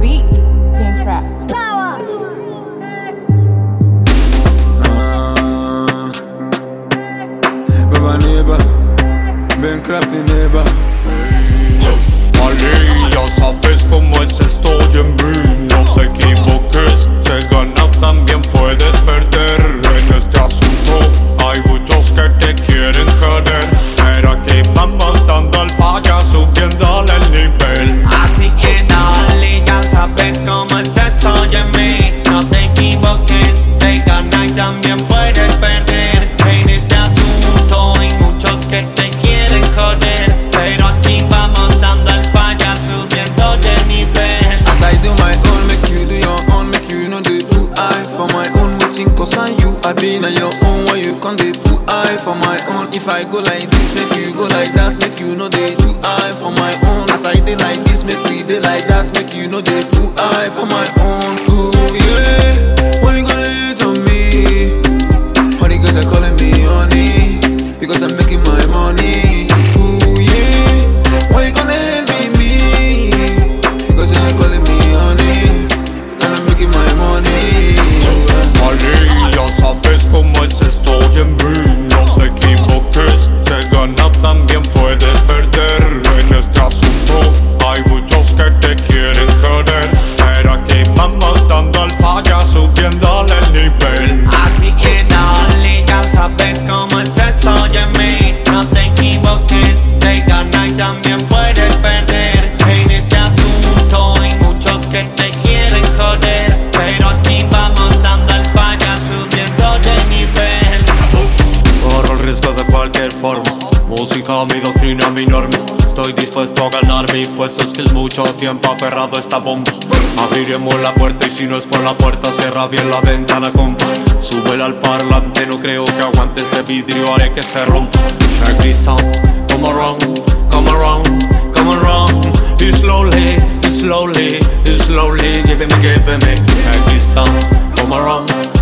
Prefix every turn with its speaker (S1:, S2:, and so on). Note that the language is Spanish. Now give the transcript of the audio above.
S1: beat, Pinecraft. Power!
S2: Baba neighbor, neighbor.
S3: Sabes cómo es esto, Jimmy. No te equivoques, si ganas también puedes perder.
S2: Cause I you, I been on your own. Why you can't do I for my own? If I go like this, make you go like that, make you know they do I for my own. As I did like this, make we dey like that, make you know they do I for my own.
S3: Subiéndole el nivel
S4: Así que dale, ya sabes cómo es esto en mí No te equivoques, se gana y también puedes perder. En este asunto hay muchos que te quieren joder. Pero aquí vamos dando el falla, subiendo de nivel.
S3: Corro el riesgo de cualquier forma. Música, mi doctrina, mi norma estoy dispuesto a ganar mi puesto Es que es mucho tiempo aferrado a esta bomba. Abriremos la puerta y si no es por la puerta Cierra bien la ventana compa. Súbela al parlante, no creo que aguante ese vidrio Haré que se rompa. Check come around, come around, come around. You slowly, slowly, slowly Give me, give me. Check come around